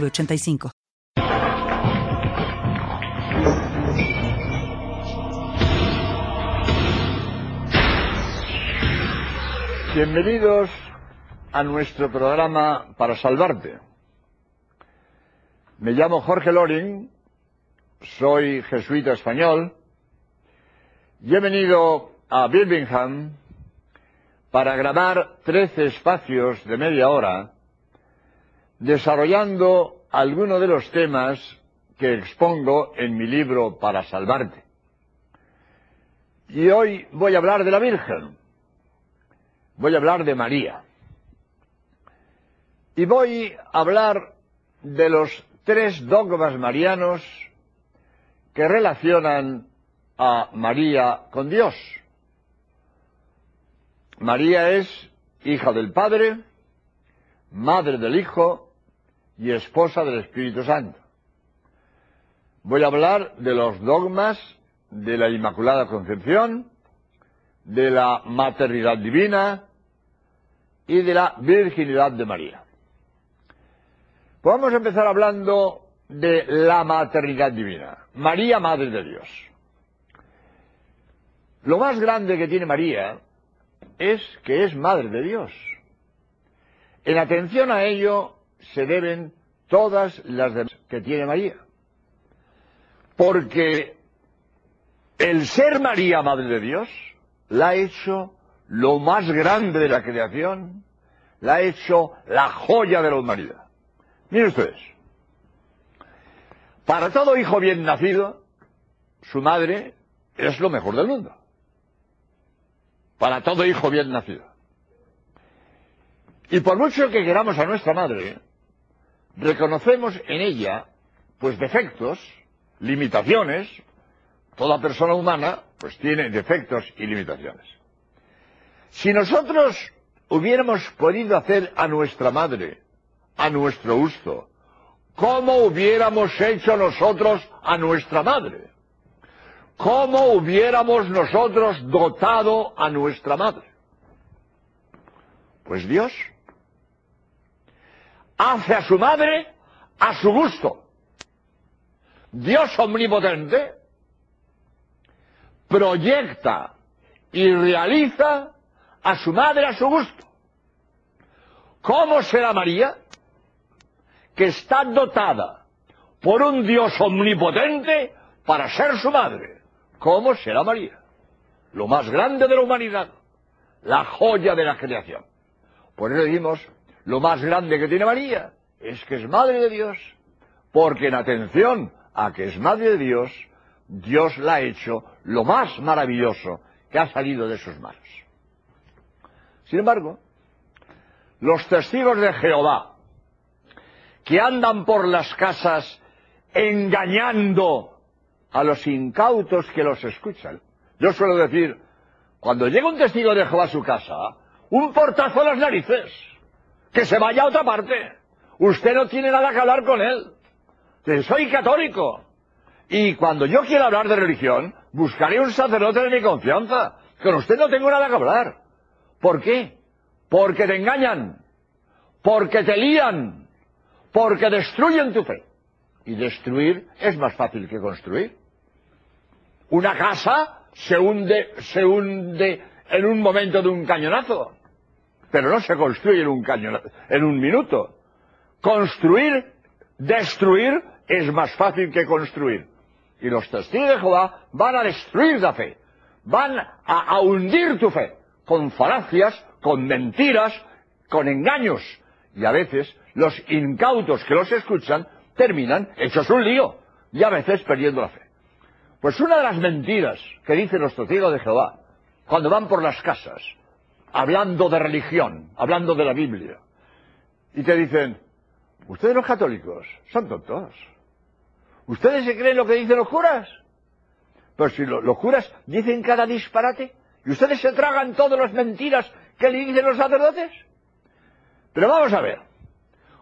906985. Bienvenidos a nuestro programa para salvarte. Me llamo Jorge Loring, soy jesuita español y he venido a Birmingham para grabar 13 espacios de media hora desarrollando algunos de los temas que expongo en mi libro Para Salvarte. Y hoy voy a hablar de la Virgen, voy a hablar de María, y voy a hablar de los tres dogmas marianos que relacionan a María con Dios. María es hija del Padre, madre del Hijo y esposa del Espíritu Santo. Voy a hablar de los dogmas de la Inmaculada Concepción, de la maternidad divina y de la virginidad de María. Podemos empezar hablando de la maternidad divina. María, Madre de Dios. Lo más grande que tiene María es que es Madre de Dios. En atención a ello se deben todas las que tiene María. Porque el ser María, Madre de Dios, la ha hecho lo más grande de la creación, la ha hecho la joya de la humanidad. Miren ustedes, para todo hijo bien nacido, su madre es lo mejor del mundo. Para todo hijo bien nacido. Y por mucho que queramos a nuestra madre, reconocemos en ella, pues defectos, limitaciones, toda persona humana, pues tiene defectos y limitaciones. Si nosotros hubiéramos podido hacer a nuestra madre a nuestro gusto. ¿Cómo hubiéramos hecho nosotros a nuestra madre? ¿Cómo hubiéramos nosotros dotado a nuestra madre? Pues Dios hace a su madre a su gusto. Dios omnipotente proyecta y realiza a su madre a su gusto. ¿Cómo será María? que está dotada por un Dios omnipotente para ser su madre. ¿Cómo será María? Lo más grande de la humanidad, la joya de la creación. Por eso decimos, lo más grande que tiene María es que es madre de Dios, porque en atención a que es madre de Dios, Dios la ha hecho lo más maravilloso que ha salido de sus manos. Sin embargo, los testigos de Jehová, que andan por las casas engañando a los incautos que los escuchan. Yo suelo decir, cuando llega un testigo de Jehová a su casa, un portazo a las narices, que se vaya a otra parte. Usted no tiene nada que hablar con él. Soy católico. Y cuando yo quiera hablar de religión, buscaré un sacerdote de mi confianza. Con usted no tengo nada que hablar. ¿Por qué? Porque te engañan. Porque te lían porque destruyen tu fe. Y destruir es más fácil que construir. Una casa se hunde, se hunde en un momento de un cañonazo, pero no se construye en un cañonazo, en un minuto. Construir, destruir es más fácil que construir. Y los testigos de Jehová van a destruir la fe, van a, a hundir tu fe, con falacias, con mentiras, con engaños, y a veces los incautos que los escuchan terminan hechos un lío y a veces perdiendo la fe. Pues una de las mentiras que dicen los testigos de Jehová cuando van por las casas, hablando de religión, hablando de la Biblia, y te dicen, Ustedes los católicos son tontos. ¿Ustedes se creen lo que dicen los curas? Pues si los curas dicen cada disparate y ustedes se tragan todas las mentiras que le dicen los sacerdotes. Pero vamos a ver,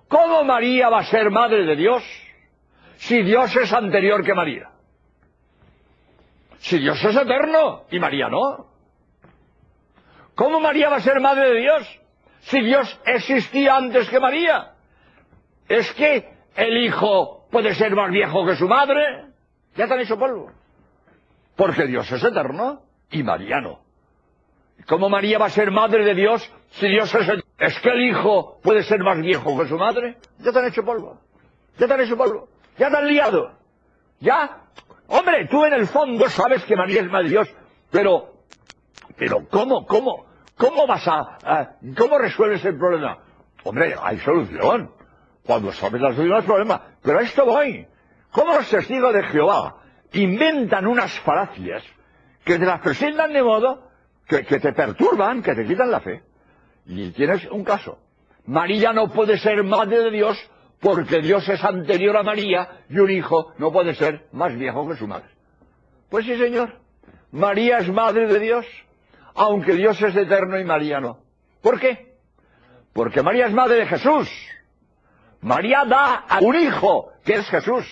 ¿cómo María va a ser madre de Dios si Dios es anterior que María? Si Dios es eterno y María no. ¿Cómo María va a ser madre de Dios si Dios existía antes que María? ¿Es que el hijo puede ser más viejo que su madre? Ya te han hecho polvo. Porque Dios es eterno y María no. ¿Cómo María va a ser madre de Dios si Dios es eterno? ¿Es que el hijo puede ser más viejo que su madre? Ya te han hecho polvo. Ya te han hecho polvo. Ya te han liado. Ya. Hombre, tú en el fondo sabes que María es madre de Dios, pero, pero ¿cómo, cómo, cómo vas a, cómo resuelves el problema? Hombre, hay solución. Cuando sabes la solución al problema. Pero a esto voy. ¿Cómo los testigos de Jehová inventan unas falacias que te las presentan de modo que, que te perturban, que te quitan la fe? Y tienes un caso. María no puede ser madre de Dios porque Dios es anterior a María y un hijo no puede ser más viejo que su madre. Pues sí, señor. María es madre de Dios, aunque Dios es eterno y María no. ¿Por qué? Porque María es madre de Jesús. María da a un hijo, que es Jesús.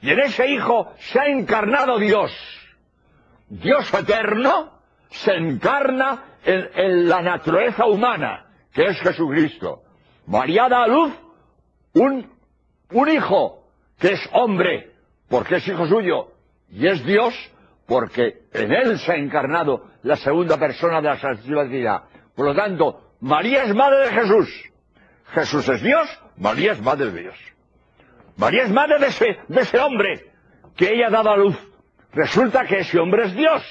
Y en ese hijo se ha encarnado Dios. Dios eterno se encarna en, la naturaleza humana, que es Jesucristo. María da a luz un, un hijo, que es hombre, porque es hijo suyo, y es Dios, porque en él se ha encarnado la segunda persona de la Santísima Trinidad. Por lo tanto, María es madre de Jesús. Jesús es Dios, María es madre de Dios. María es madre de ese, de ese hombre que ella ha dado a luz. Resulta que ese hombre es Dios,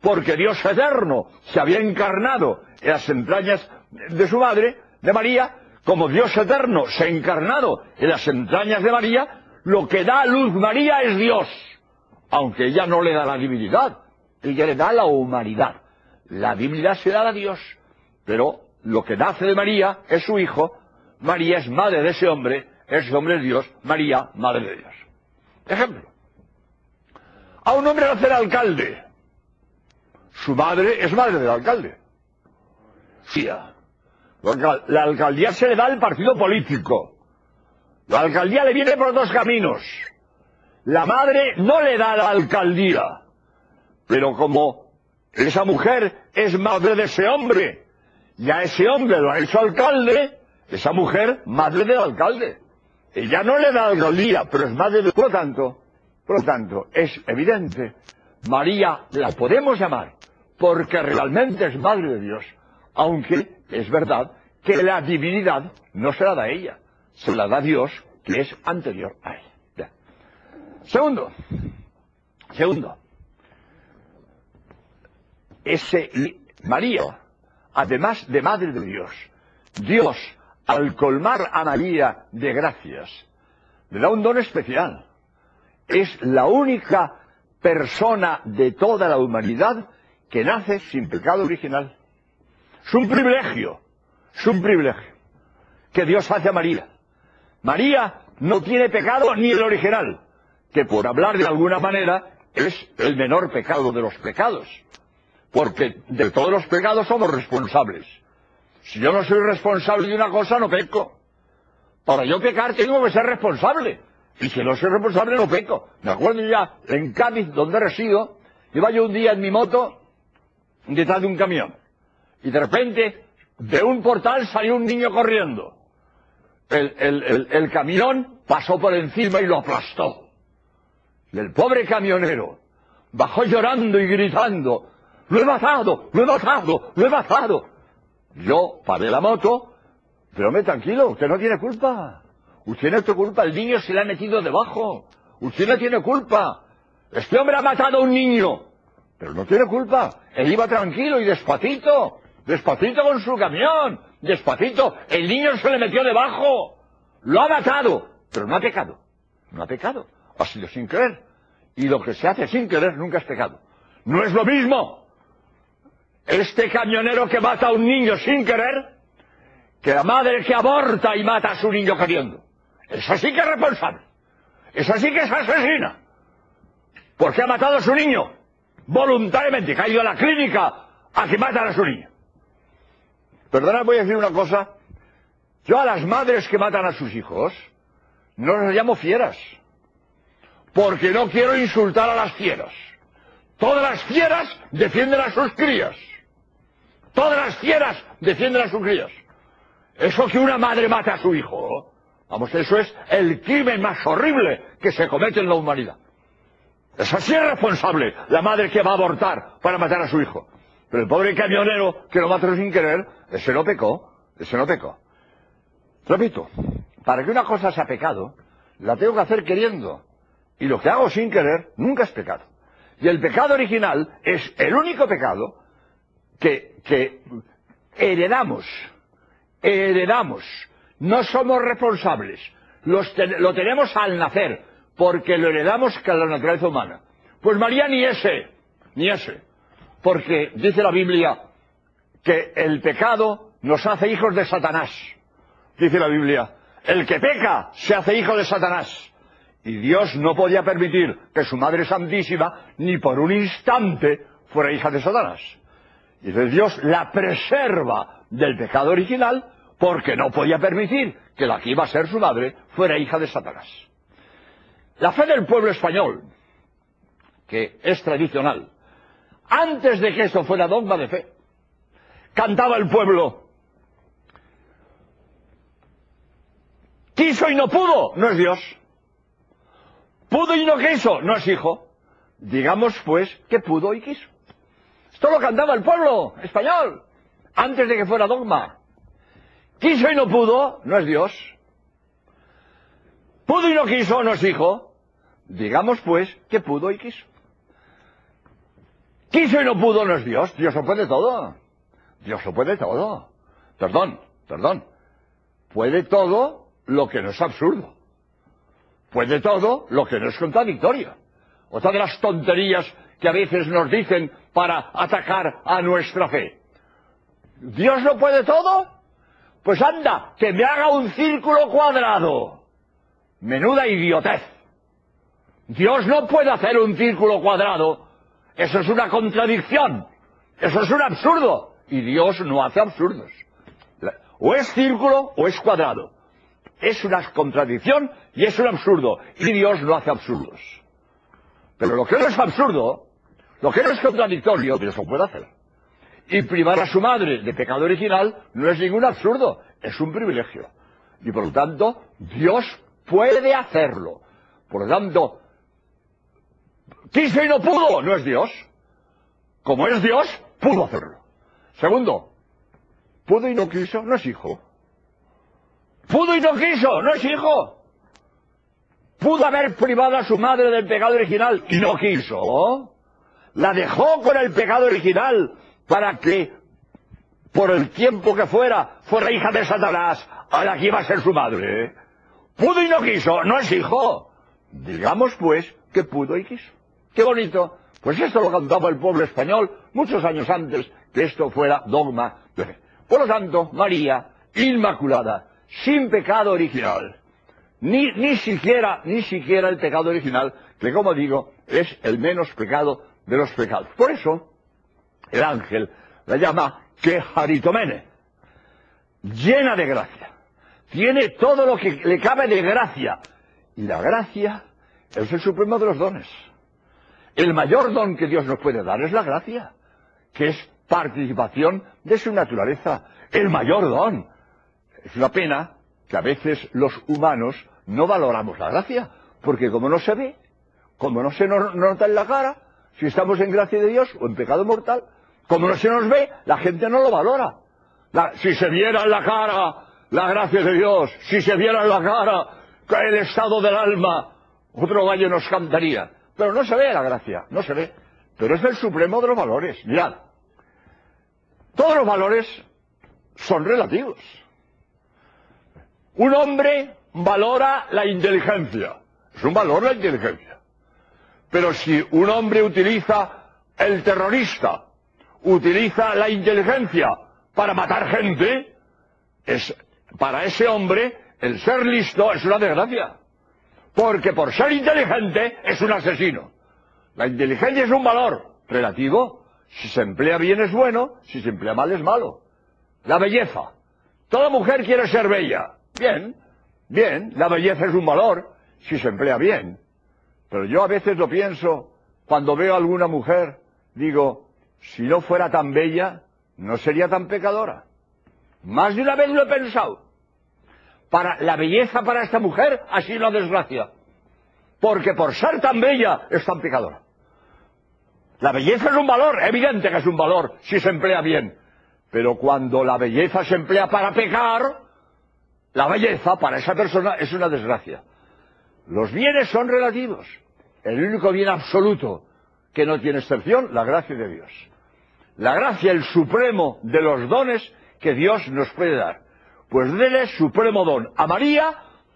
porque Dios eterno se había encarnado en las entrañas de su madre, de María, como Dios eterno se ha encarnado en las entrañas de María, lo que da a luz María es Dios, aunque ella no le da la divinidad, ella le da la humanidad. La divinidad se da a Dios, pero lo que nace de María es su hijo, María es madre de ese hombre, ese hombre es Dios, María, madre de Dios. Ejemplo. A un hombre nace el alcalde. Su madre es madre del alcalde. Sí. La alcaldía se le da al partido político. La alcaldía le viene por dos caminos. La madre no le da la alcaldía. Pero como esa mujer es madre de ese hombre, y a ese hombre lo ha hecho alcalde, esa mujer, madre del alcalde. Ella no le da alcaldía, pero es madre de... Por lo tanto, por lo tanto, es evidente, María la podemos llamar porque realmente es madre de Dios, aunque es verdad que la divinidad no se la da a ella, se la da Dios que es anterior a ella. Segundo, segundo, ese María, además de madre de Dios, Dios, al colmar a María de gracias, le da un don especial. Es la única persona de toda la humanidad que nace sin pecado original. Es un privilegio, es un privilegio que Dios hace a María. María no tiene pecado ni el original, que por hablar de alguna manera es el menor pecado de los pecados, porque de todos los pecados somos responsables. Si yo no soy responsable de una cosa, no peco. Para yo pecar tengo que ser responsable. Y si no soy responsable, no peco. Me acuerdo ya, en Cádiz, donde resido, iba yo un día en mi moto detrás de un camión. Y de repente, de un portal salió un niño corriendo. El, el, el, camión pasó por encima y lo aplastó. Y el pobre camionero bajó llorando y gritando, lo he matado, lo he matado, lo he matado. Yo paré la moto, pero me tranquilo, usted no tiene culpa. Usted no tiene culpa, el niño se le ha metido debajo. Usted no tiene culpa. Este hombre ha matado a un niño. Pero no tiene culpa. Él iba tranquilo y despacito. Despacito con su camión. Despacito. El niño se le metió debajo. Lo ha matado. Pero no ha pecado. No ha pecado. Ha sido sin querer. Y lo que se hace sin querer nunca es pecado. No es lo mismo este camionero que mata a un niño sin querer que la madre que aborta y mata a su niño queriendo. Esa sí que es responsable. Esa sí que es asesina. Porque ha matado a su niño. Voluntariamente, que ha ido a la clínica a que matan a su niño. Perdona, voy a decir una cosa. Yo a las madres que matan a sus hijos no las llamo fieras. Porque no quiero insultar a las fieras. Todas las fieras defienden a sus crías. Todas las fieras defienden a sus crías. Eso que una madre mate a su hijo, vamos, eso es el crimen más horrible que se comete en la humanidad. Es así es responsable la madre que va a abortar para matar a su hijo. Pero el pobre camionero que lo mató sin querer, ese no pecó, ese no pecó. Repito, para que una cosa sea pecado, la tengo que hacer queriendo. Y lo que hago sin querer nunca es pecado. Y el pecado original es el único pecado que, heredamos. Heredamos. No somos responsables. lo tenemos al nacer, porque lo heredamos con la naturaleza humana. Pues María ni ese, ni ese. Porque dice la Biblia que el pecado nos hace hijos de Satanás. Dice la Biblia, el que peca se hace hijo de Satanás. Y Dios no podía permitir que su Madre Santísima ni por un instante fuera hija de Satanás. Y entonces Dios la preserva del pecado original porque no podía permitir que la que iba a ser su madre fuera hija de Satanás. La fe del pueblo español, que es tradicional, antes de que esto fuera dogma de fe, cantaba el pueblo, quiso y no pudo, no es Dios. Pudo y no quiso, no es hijo. Digamos pues que pudo y quiso. Esto lo cantaba el pueblo español, antes de que fuera dogma. Quiso y no pudo, no es Dios. Pudo y no quiso, no es hijo. Digamos pues que pudo y quiso. Quiso y no pudo, no es Dios. Dios lo puede todo. Dios lo puede todo. Perdón, perdón. Puede todo lo que no es absurdo. Puede todo lo que no es contradictorio. Otra de las tonterías que a veces nos dicen para atacar a nuestra fe. ¿Dios lo puede todo? Pues anda, que me haga un círculo cuadrado. Menuda idiotez. Dios no puede hacer un círculo cuadrado. Eso es una contradicción. Eso es un absurdo. Y Dios no hace absurdos. O es círculo o es cuadrado es una contradicción y es un absurdo. Y Dios no hace absurdos. Pero lo que no es absurdo, lo que no es contradictorio, Dios lo puede hacer. Y privar a su madre de pecado original no es ningún absurdo, es un privilegio. Y por lo tanto, Dios puede hacerlo. Por lo tanto, quiso y no pudo, no es Dios. Como es Dios, pudo hacerlo. Segundo, pudo y no quiso, no es hijo. Pudo y no quiso, no es hijo. Pudo haber privado a su madre del pecado original y no quiso. La dejó con el pecado original para que, por el tiempo que fuera, fuera hija de Satanás, a la que iba a ser su madre. Pudo y no quiso, no es hijo. Digamos pues que pudo y quiso. Qué bonito. Pues esto lo cantaba el pueblo español muchos años antes que esto fuera dogma. Por lo tanto, María, Inmaculada, sin pecado original. Ni, ni siquiera, ni siquiera el pecado original, que como digo, es el menos pecado de los pecados. Por eso, el ángel la llama Quejaritomene, llena de gracia. Tiene todo lo que le cabe de gracia. Y la gracia es el supremo de los dones. El mayor don que Dios nos puede dar es la gracia, que es participación de su naturaleza. El mayor don. Es una pena que a veces los humanos no valoramos la gracia, porque como no se ve, como no se nos nota en la cara, si estamos en gracia de Dios o en pecado mortal, como no se nos ve, la gente no lo valora. si se viera en la cara la gracia de Dios, si se viera en la cara el estado del alma, otro gallo nos cantaría. Pero no se ve la gracia, no se ve. Pero es el supremo de los valores. Mirad, todos los valores son relativos. Un hombre valora la inteligencia. Es un valor la inteligencia. Pero si un hombre utiliza el terrorista, utiliza la inteligencia para matar gente, es, para ese hombre el ser listo es una desgracia. Porque por ser inteligente es un asesino. La inteligencia es un valor relativo. Si se emplea bien es bueno, si se emplea mal es malo. La belleza. Toda mujer quiere ser bella. Bien, bien, la belleza es un valor si se emplea bien. Pero yo a veces lo pienso, cuando veo a alguna mujer, digo, si no fuera tan bella, no sería tan pecadora. Más de una vez lo he pensado. Para la belleza para esta mujer ha sido una desgracia. Porque por ser tan bella es tan pecadora. La belleza es un valor, evidente que es un valor si se emplea bien. Pero cuando la belleza se emplea para pecar, la belleza para esa persona es una desgracia. Los bienes son relativos. El único bien absoluto que no tiene excepción, la gracia de Dios. La gracia, el supremo de los dones que Dios nos puede dar. Pues déle supremo don a María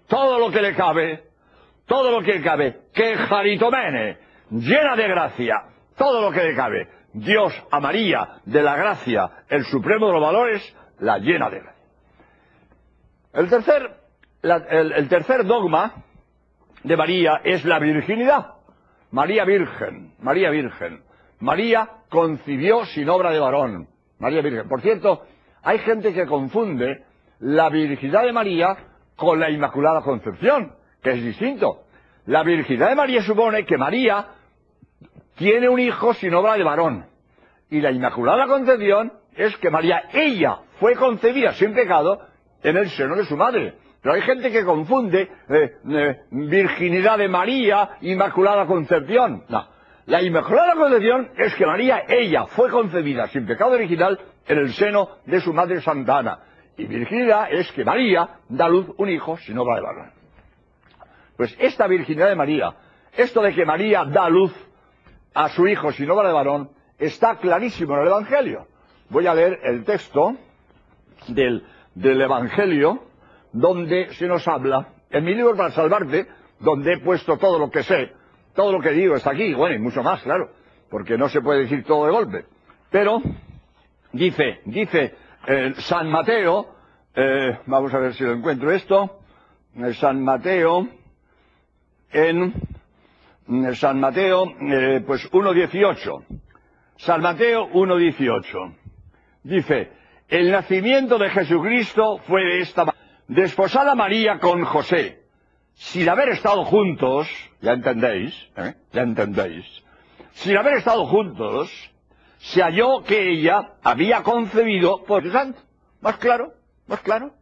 todo lo que le cabe, todo lo que le cabe, que jaritomene, llena de gracia, todo lo que le cabe. Dios a María de la gracia, el supremo de los valores, la llena de gracia. El tercer, el, el tercer dogma de María es la virginidad. María Virgen, María Virgen. María concibió sin obra de varón. María Virgen. Por cierto, hay gente que confunde la virginidad de María con la Inmaculada Concepción, que es distinto. La virginidad de María supone que María tiene un hijo sin obra de varón. Y la Inmaculada Concepción es que María, ella, fue concebida sin pecado en el seno de su madre. Pero hay gente que confunde eh, eh, virginidad de María, Inmaculada Concepción. No. La Inmaculada Concepción es que María, ella, fue concebida sin pecado original en el seno de su madre Santana. Y virginidad es que María da luz un hijo sin obra de varón. Pues esta virginidad de María, esto de que María da luz a su hijo sin obra de varón, está clarísimo en el Evangelio. Voy a leer el texto del, del Evangelio donde se nos habla, en mi libro para salvarte, donde he puesto todo lo que sé, todo lo que digo está aquí, bueno, y mucho más, claro, porque no se puede decir todo de golpe. Pero, dice, dice eh, San Mateo, eh, vamos a ver si lo encuentro esto, eh, San Mateo, en San Mateo, pues 1.18. San Mateo 1.18. Dice, el nacimiento de Jesucristo fue de esta manera desposada María con José, sin haber estado juntos, ya entendéis, ¿eh? ya entendéis, sin haber estado juntos, se halló que ella había concebido por el santo. ¿Más claro? ¿Más claro?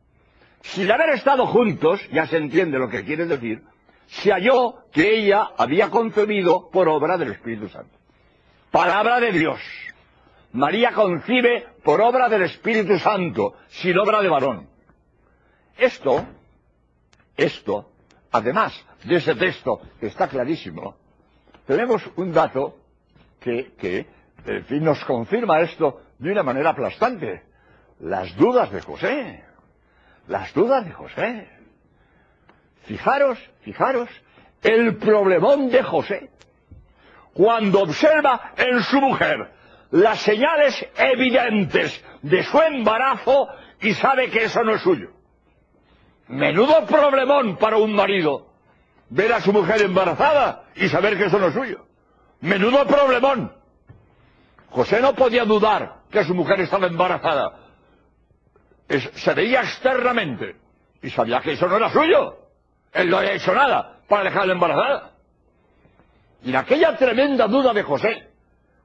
Sin haber estado juntos, ya se entiende lo que quiere decir, se halló que ella había concebido por obra del Espíritu Santo. Palabra de Dios. María concibe por obra del Espíritu Santo, sin obra de varón. Esto, esto, además de ese texto que está clarísimo, tenemos un dato que, que en fin, nos confirma esto de una manera aplastante. Las dudas de José. Las dudas de José. Fijaros, fijaros, el problemón de José. Cuando observa en su mujer las señales evidentes de su embarazo y sabe que eso no es suyo. Menudo problemón para un marido ver a su mujer embarazada y saber que eso no es suyo. Menudo problemón. José no podía dudar que su mujer estaba embarazada. se veía externamente y sabía que eso no era suyo. Él no había hecho nada para dejarla embarazada. Y en aquella tremenda duda de José,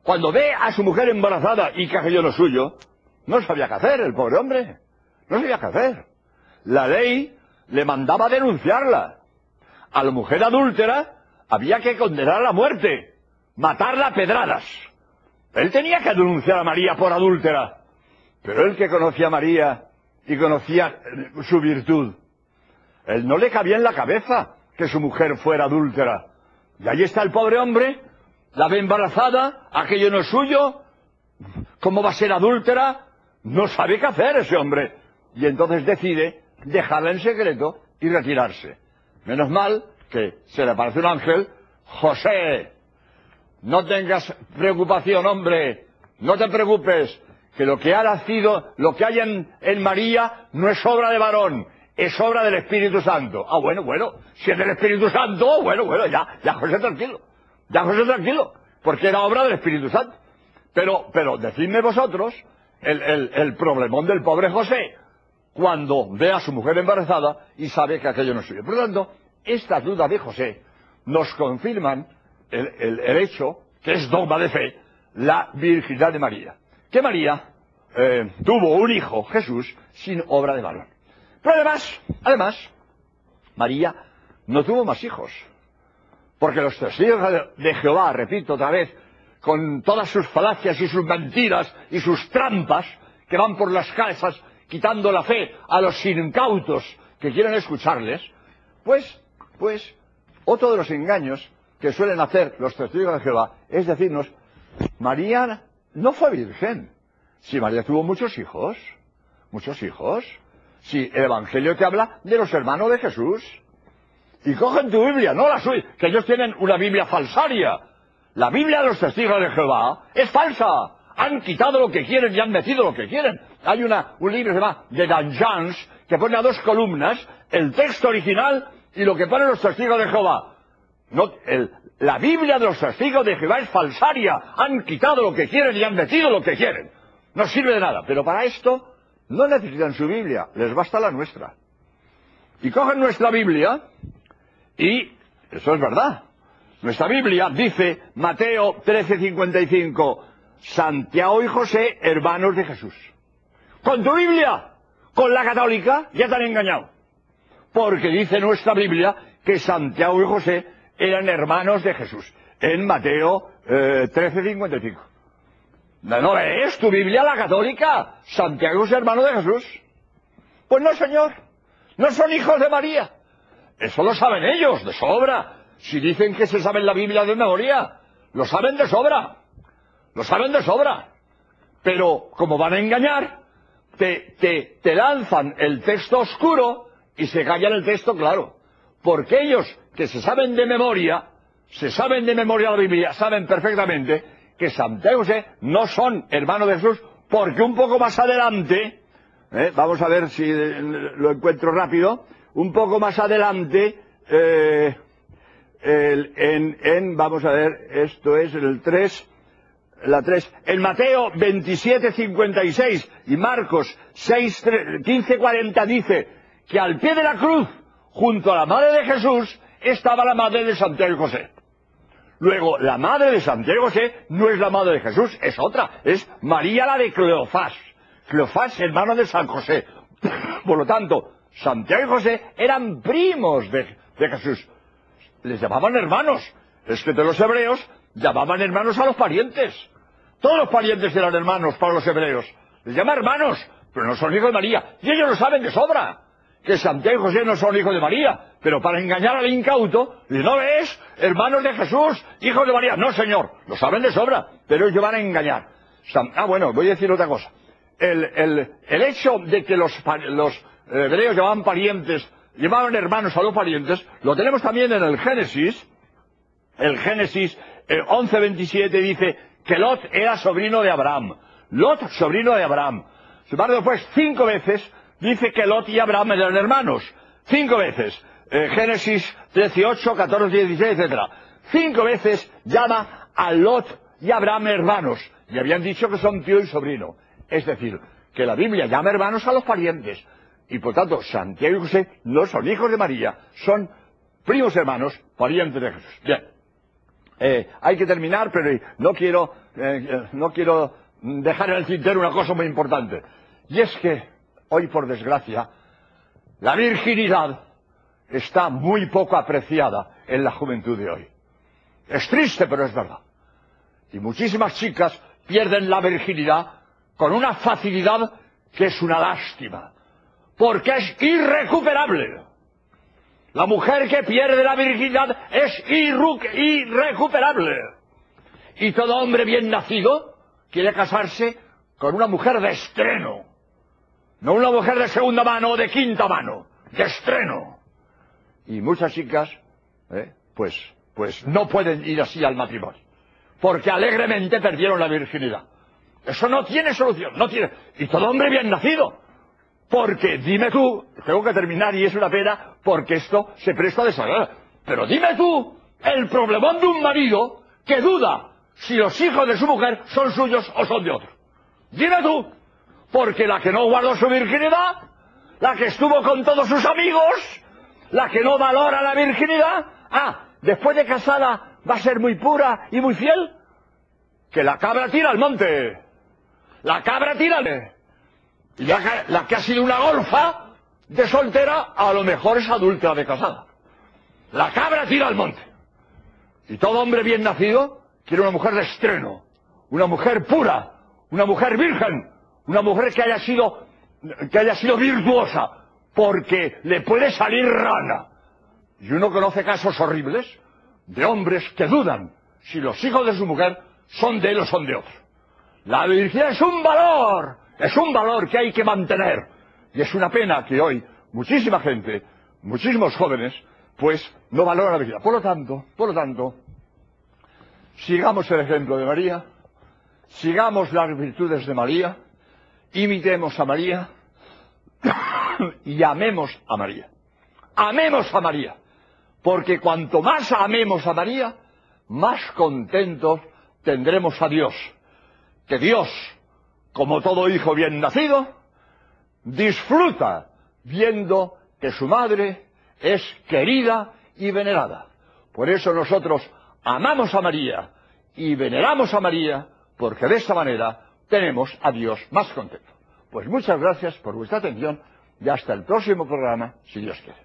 cuando ve a su mujer embarazada y que aquello no es suyo, no sabía qué hacer el pobre hombre. No sabía qué hacer. La ley le mandaba denunciarla. A la mujer adúltera había que condenar a muerte, matarla a pedradas. Él tenía que denunciar a María por adúltera. Pero él que conocía a María y conocía eh, su virtud, él no le cabía en la cabeza que su mujer fuera adúltera. Y ahí está el pobre hombre, la ve embarazada, aquello no es suyo, ¿cómo va a ser adúltera? No sabe qué hacer ese hombre. Y entonces decide dejarla en secreto y retirarse. Menos mal que se le aparece un ángel, José, no tengas preocupación, hombre, no te preocupes, que lo que ha nacido, lo que hay en, en María, no es obra de varón, es obra del Espíritu Santo. Ah, bueno, bueno, si es del Espíritu Santo, bueno, bueno, ya, ya José tranquilo. Ya José tranquilo, porque era obra del Espíritu Santo. Pero, pero decidme vosotros el, el, el problemón del pobre José cuando ve a su mujer embarazada y sabe que aquello no es suyo. Por lo tanto, estas dudas de José nos confirman el, el, el hecho, que es dogma de fe, la virginidad de María. Que María eh, tuvo un hijo, Jesús, sin obra de varón. Pero además, además, María no tuvo más hijos. Porque los testigos de Jehová, repito otra vez, con todas sus falacias y sus mentiras y sus trampas, que van por las casas quitando la fe a los incautos que quieren escucharles, pues, pues, otro de los engaños que suelen hacer los testigos de Jehová es decirnos, María no fue virgen. Si María tuvo muchos hijos, muchos hijos. Si el Evangelio te habla de los hermanos de Jesús. Y cogen tu Biblia, no la suya, que ellos tienen una Biblia falsaria. La Biblia de los testigos de Jehová es falsa. Han quitado lo que quieren y han metido lo que quieren. Hay una, un libro que se llama The Dungeons, que pone a dos columnas el texto original y lo que ponen los testigos de Jehová. La Biblia de los testigos de Jehová es falsaria. Han quitado lo que quieren y han metido lo que quieren. No sirve de nada. Pero para esto no necesitan su Biblia, les basta la nuestra. Y cogen nuestra Biblia y eso es verdad. Nuestra Biblia dice, Mateo 13:55, Santiago y José, hermanos de Jesús. Con tu Biblia, con la católica, ya te han engañado. Porque dice nuestra Biblia que Santiago y José eran hermanos de Jesús. En Mateo eh, 13:55. ¿No ves tu Biblia, la católica? Santiago es hermano de Jesús. Pues no, señor. No son hijos de María. Eso lo saben ellos, de sobra. Si dicen que se saben la Biblia de memoria, lo saben de sobra. Lo saben de sobra. Pero como van a engañar, te, te, te lanzan el texto oscuro y se callan el texto claro. Porque ellos que se saben de memoria, se saben de memoria la Biblia, saben perfectamente que Santiago no son hermanos de Jesús, porque un poco más adelante, ¿eh? vamos a ver si lo encuentro rápido, un poco más adelante, eh, en, vamos a ver, esto es el 3, la 3, en Mateo 27, 56 y Marcos 6, 15, 40 dice que al pie de la cruz, junto a la madre de Jesús, estaba la madre de Santiago y José. Luego, la madre de Santiago y José no es la madre de Jesús, es otra, es María la de Cleofás. Cleofás, hermano de San José. Por lo tanto, Santiago y José eran primos de, Jesús. Les llamaban hermanos. Es que de los hebreos llamaban hermanos a los parientes. Todos los parientes eran hermanos para los hebreos. Les llaman hermanos, pero no son hijos de María. Y ellos lo saben de sobra. Que Santiago y José no son hijos de María. Pero para engañar al incauto, ¿no ves? Hermanos de Jesús, hijos de María. No, señor. Lo saben de sobra. Pero ellos van a engañar. Ah, bueno, voy a decir otra cosa. El, hecho de que los hebreos llamaban parientes, llamaban hermanos a los parientes, lo tenemos también en el Génesis. El Génesis eh, 11.27 dice que Lot era sobrino de Abraham. Lot, sobrino de Abraham. Sin embargo, después, cinco veces, dice que Lot y Abraham eran hermanos. Cinco veces. Eh, Génesis 18, 14, 16, etc. Cinco veces llama a Lot y Abraham hermanos. Y habían dicho que son tío y sobrino. Es decir, que la Biblia llama hermanos a los parientes. Y por tanto, Santiago y José no son hijos de María, son primos hermanos, parientes de Jesús. Bien. Eh, hay que terminar, pero no quiero, eh, no quiero dejar en el tintero una cosa muy importante. Y es que, hoy por desgracia, la virginidad está muy poco apreciada en la juventud de hoy. Es triste, pero es verdad. Y muchísimas chicas pierden la virginidad con una facilidad que es una lástima porque es irrecuperable. La mujer que pierde la virginidad es irrecuperable. Y todo hombre bien nacido quiere casarse con una mujer de estreno. No una mujer de segunda mano o de quinta mano, de estreno. Y muchas chicas, eh, pues, pues no pueden ir así al matrimonio. Porque alegremente perdieron la virginidad. Eso no tiene solución, no tiene. Y todo hombre bien nacido Porque dime tú, tengo que terminar y es una pena porque esto se presta a desagrado. Pero dime tú, el problemón de un marido que duda si los hijos de su mujer son suyos o son de otro. Dime tú, porque la que no guardó su virginidad, la que estuvo con todos sus amigos, la que no valora la virginidad, ah, después de casada va a ser muy pura y muy fiel, que la cabra tira al monte, la cabra tira al... Y la, la que ha sido una golfa de soltera, a lo mejor es adúltera de casada. La cabra tira al monte. Y todo hombre bien nacido quiere una mujer de estreno, una mujer pura, una mujer virgen, una mujer que haya sido, que haya sido virtuosa, porque le puede salir rana. Y uno conoce casos horribles de hombres que dudan si los hijos de su mujer son de él o son de otro. La virginidad es un valor, es un valor que hay que mantener. Y es una pena que hoy muchísima gente, muchísimos jóvenes, pues no valoran la virginidad. Por lo tanto, por lo tanto, sigamos el ejemplo de María, sigamos las virtudes de María, imitemos a María y amemos a María. Amemos a María, porque cuanto más amemos a María, más contentos tendremos a Dios. Que Dios, como todo hijo bien nacido, disfruta viendo que su madre es querida y venerada. Por eso nosotros amamos a María y veneramos a María, porque de esta manera tenemos a Dios más contento. Pues muchas gracias por vuestra atención y hasta el próximo programa, si Dios quiere.